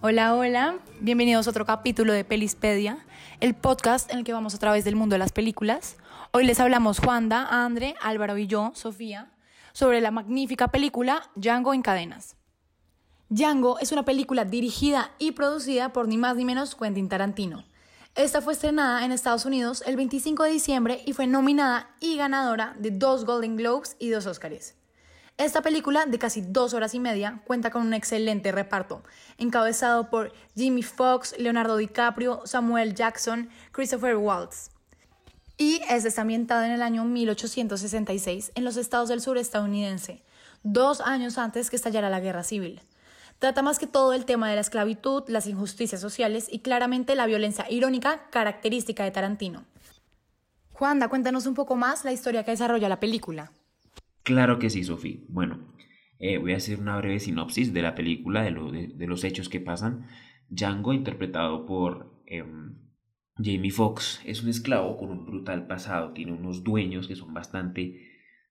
Hola, hola, bienvenidos a otro capítulo de Pelispedia, el podcast en el que vamos a través del mundo de las películas. Hoy les hablamos Juanda, Andre, Álvaro y yo, Sofía, sobre la magnífica película Django en cadenas. Django es una película dirigida y producida por ni más ni menos Quentin Tarantino. Esta fue estrenada en Estados Unidos el 25 de diciembre y fue nominada y ganadora de dos Golden Globes y dos Oscars. Esta película, de casi dos horas y media, cuenta con un excelente reparto, encabezado por Jimmy Fox, Leonardo DiCaprio, Samuel Jackson, Christopher Waltz. Y es está en el año 1866 en los estados del sur estadounidense, dos años antes que estallara la guerra civil. Trata más que todo el tema de la esclavitud, las injusticias sociales y claramente la violencia irónica característica de Tarantino. Juanda, cuéntanos un poco más la historia que desarrolla la película. Claro que sí, Sofía. Bueno, eh, voy a hacer una breve sinopsis de la película, de, lo- de- de los hechos que pasan. Django, interpretado por em, Jamie Foxx, es un esclavo con un brutal pasado. Tiene unos dueños que son bastante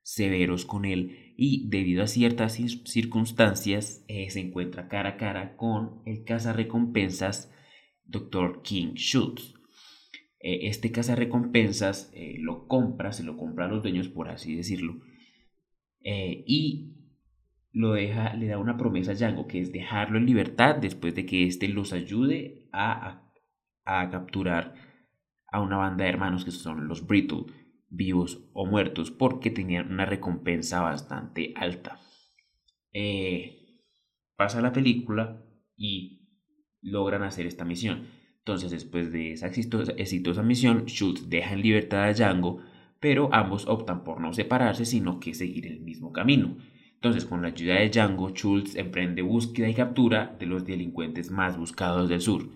severos con él y debido a ciertas cir- circunstancias eh, se encuentra cara a cara con el cazarrecompensas Dr. King Schultz. Eh, este cazarrecompensas eh, lo compra, se lo compra a los dueños, por así decirlo, eh, y lo deja, le da una promesa a Django, que es dejarlo en libertad después de que éste los ayude a, a, capturar a una banda de hermanos que son los Brittle, vivos o muertos, porque tenían una recompensa bastante alta. Eh, pasa la película y logran hacer esta misión. Entonces, después de esa exitosa, exitosa misión, Schultz deja en libertad a Django, pero ambos optan por no separarse, sino que seguir el mismo camino. Entonces, con la ayuda de Django, Schultz emprende búsqueda y captura de los delincuentes más buscados del sur.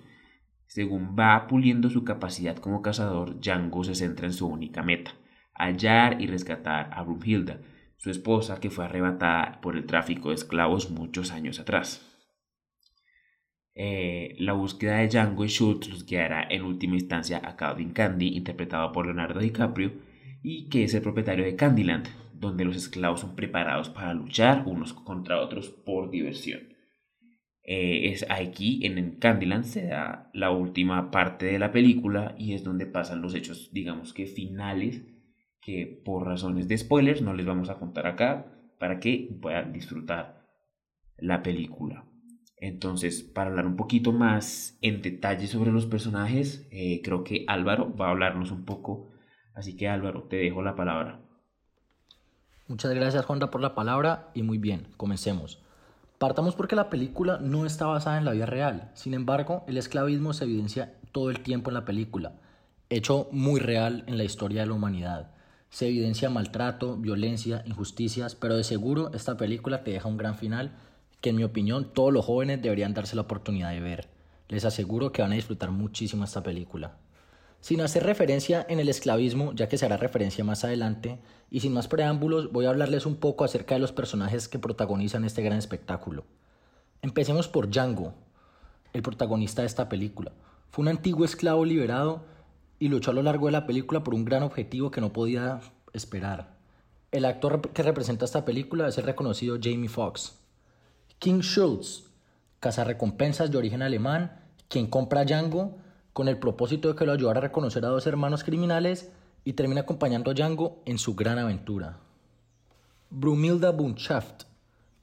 Según va puliendo su capacidad como cazador, Django se centra en su única meta, hallar y rescatar a Brumhilda, su esposa que fue arrebatada por el tráfico de esclavos muchos años atrás. Eh, la búsqueda de Django y Schultz los guiará en última instancia a Calvin Candy, interpretado por Leonardo DiCaprio, y que es el propietario de Candyland, donde los esclavos son preparados para luchar unos contra otros por diversión. Eh, es aquí en Candyland se da la última parte de la película y es donde pasan los hechos, digamos que finales, que por razones de spoilers no les vamos a contar acá para que puedan disfrutar la película. Entonces, para hablar un poquito más en detalle sobre los personajes, eh, creo que Álvaro va a hablarnos un poco. Así que Álvaro, te dejo la palabra. Muchas gracias Honda por la palabra y muy bien, comencemos. Partamos porque la película no está basada en la vida real, sin embargo el esclavismo se evidencia todo el tiempo en la película, hecho muy real en la historia de la humanidad. Se evidencia maltrato, violencia, injusticias, pero de seguro esta película te deja un gran final que en mi opinión todos los jóvenes deberían darse la oportunidad de ver. Les aseguro que van a disfrutar muchísimo esta película. Sin hacer referencia en el esclavismo, ya que se hará referencia más adelante, y sin más preámbulos, voy a hablarles un poco acerca de los personajes que protagonizan este gran espectáculo. Empecemos por Django, el protagonista de esta película. Fue un antiguo esclavo liberado y luchó a lo largo de la película por un gran objetivo que no podía esperar. El actor que representa esta película es el reconocido Jamie Foxx. King Schultz, cazarrecompensas de origen alemán, quien compra a Django con el propósito de que lo ayudara a reconocer a dos hermanos criminales y termina acompañando a Django en su gran aventura. Brumilda Bundschaft,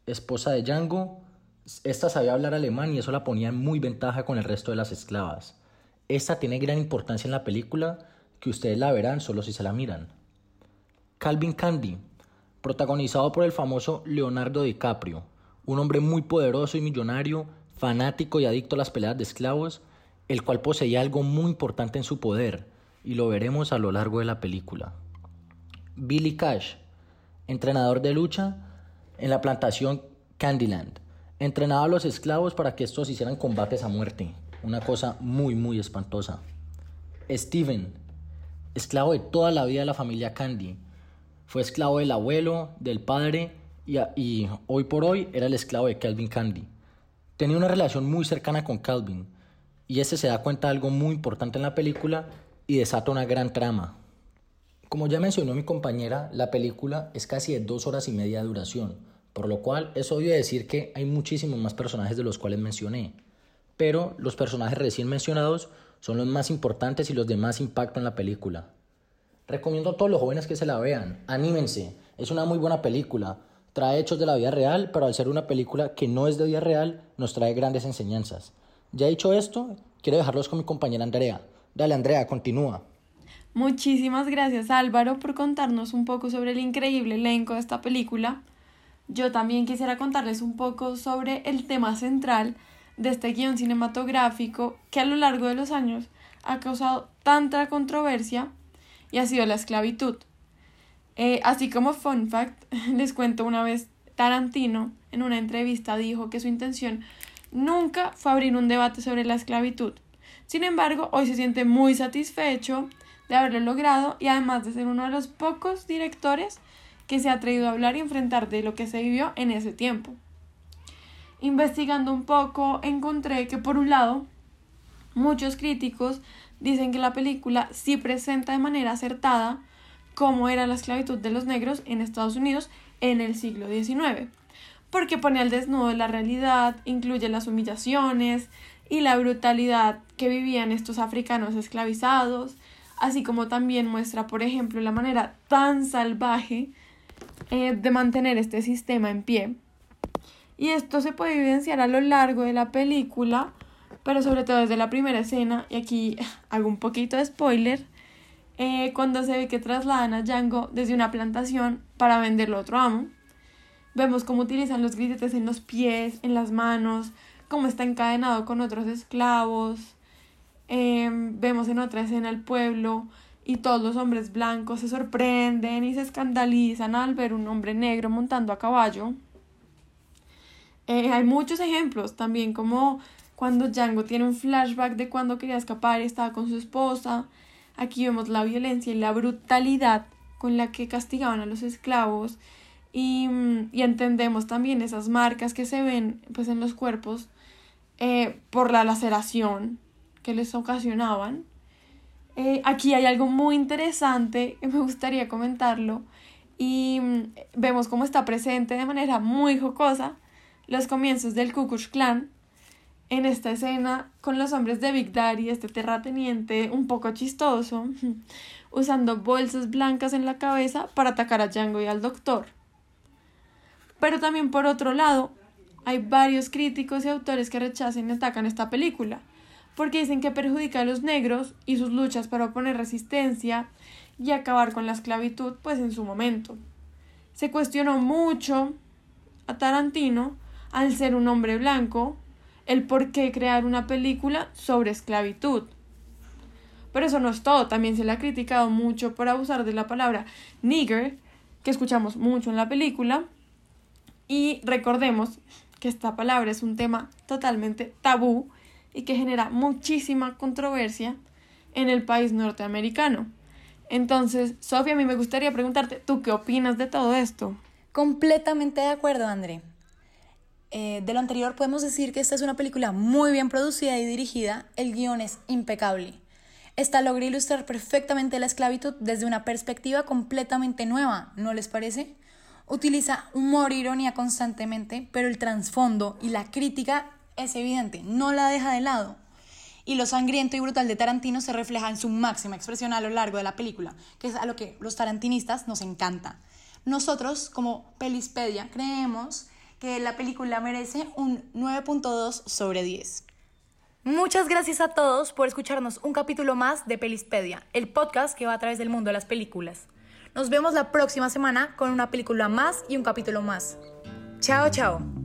esposa de Django, esta sabía hablar alemán y eso la ponía en muy ventaja con el resto de las esclavas. Esta tiene gran importancia en la película que ustedes la verán solo si se la miran. Calvin Candy, protagonizado por el famoso Leonardo DiCaprio, un hombre muy poderoso y millonario, fanático y adicto a las peleas de esclavos, el cual poseía algo muy importante en su poder, y lo veremos a lo largo de la película. Billy Cash, entrenador de lucha en la plantación Candyland, entrenaba a los esclavos para que estos hicieran combates a muerte, una cosa muy muy espantosa. Steven, esclavo de toda la vida de la familia Candy. Fue esclavo del abuelo, del padre y, y hoy por hoy era el esclavo de Calvin Candy. Tenía una relación muy cercana con Calvin y este se da cuenta de algo muy importante en la película y desata una gran trama. Como ya mencionó mi compañera, la película es casi de dos horas y media de duración, por lo cual es obvio decir que hay muchísimos más personajes de los cuales mencioné. Pero los personajes recién mencionados son los más importantes y los de más impacto en la película. Recomiendo a todos los jóvenes que se la vean, anímense, es una muy buena película, trae hechos de la vida real, pero al ser una película que no es de vida real, nos trae grandes enseñanzas. Ya dicho esto, quiero dejarlos con mi compañera Andrea. Dale Andrea, continúa. Muchísimas gracias Álvaro por contarnos un poco sobre el increíble elenco de esta película. Yo también quisiera contarles un poco sobre el tema central de este guion cinematográfico que a lo largo de los años ha causado tanta controversia y ha sido la esclavitud. Eh, así como fun fact, les cuento una vez Tarantino en una entrevista dijo que su intención nunca fue abrir un debate sobre la esclavitud. Sin embargo, hoy se siente muy satisfecho de haberlo logrado y además de ser uno de los pocos directores que se ha atrevido a hablar y enfrentar de lo que se vivió en ese tiempo. Investigando un poco, encontré que por un lado, muchos críticos dicen que la película sí presenta de manera acertada cómo era la esclavitud de los negros en Estados Unidos en el siglo XIX, porque pone al desnudo la realidad, incluye las humillaciones y la brutalidad que vivían estos africanos esclavizados, así como también muestra, por ejemplo, la manera tan salvaje eh, de mantener este sistema en pie. Y esto se puede evidenciar a lo largo de la película, pero sobre todo desde la primera escena, y aquí hago un poquito de spoiler, eh, cuando se ve que trasladan a Django desde una plantación para venderlo a otro amo. Vemos cómo utilizan los grilletes en los pies, en las manos, cómo está encadenado con otros esclavos. Eh, vemos en otra escena el pueblo y todos los hombres blancos se sorprenden y se escandalizan al ver un hombre negro montando a caballo. Eh, hay muchos ejemplos también, como cuando Django tiene un flashback de cuando quería escapar y estaba con su esposa. Aquí vemos la violencia y la brutalidad con la que castigaban a los esclavos y, mm, y entendemos también esas marcas que se ven pues en los cuerpos eh, por la laceración que les ocasionaban. Eh, aquí hay algo muy interesante que me gustaría comentarlo y mm, vemos cómo está presente de manera muy jocosa los comienzos del Ku Klan en esta escena con los hombres de Big Daddy, este terrateniente un poco chistoso, usando bolsas blancas en la cabeza para atacar a Django y al doctor. Pero también por otro lado, hay varios críticos y autores que rechazan y atacan esta película, porque dicen que perjudica a los negros y sus luchas para oponer resistencia y acabar con la esclavitud, pues en su momento. Se cuestionó mucho a Tarantino, al ser un hombre blanco, el por qué crear una película sobre esclavitud. Pero eso no es todo, también se le ha criticado mucho por abusar de la palabra nigger, que escuchamos mucho en la película, y recordemos que esta palabra es un tema totalmente tabú y que genera muchísima controversia en el país norteamericano. Entonces, Sofía, a mí me gustaría preguntarte, ¿tú qué opinas de todo esto? Completamente de acuerdo, André. Eh, de lo anterior podemos decir que esta es una película muy bien producida y dirigida, el guion es impecable. Esta logra ilustrar perfectamente la esclavitud desde una perspectiva completamente nueva, ¿no les parece? Utiliza humor e ironía constantemente, pero el trasfondo y la crítica es evidente, no la deja de lado. Y lo sangriento y brutal de Tarantino se refleja en su máxima expresión a lo largo de la película, que es a lo que los tarantinistas nos encanta. Nosotros, como Pelispedia, creemos que la película merece un 9.2 sobre 10. Muchas gracias a todos por escucharnos un capítulo más de Pelispedia, el podcast que va a través del mundo de las películas. Nos vemos la próxima semana con una película más y un capítulo más. Chao, chao.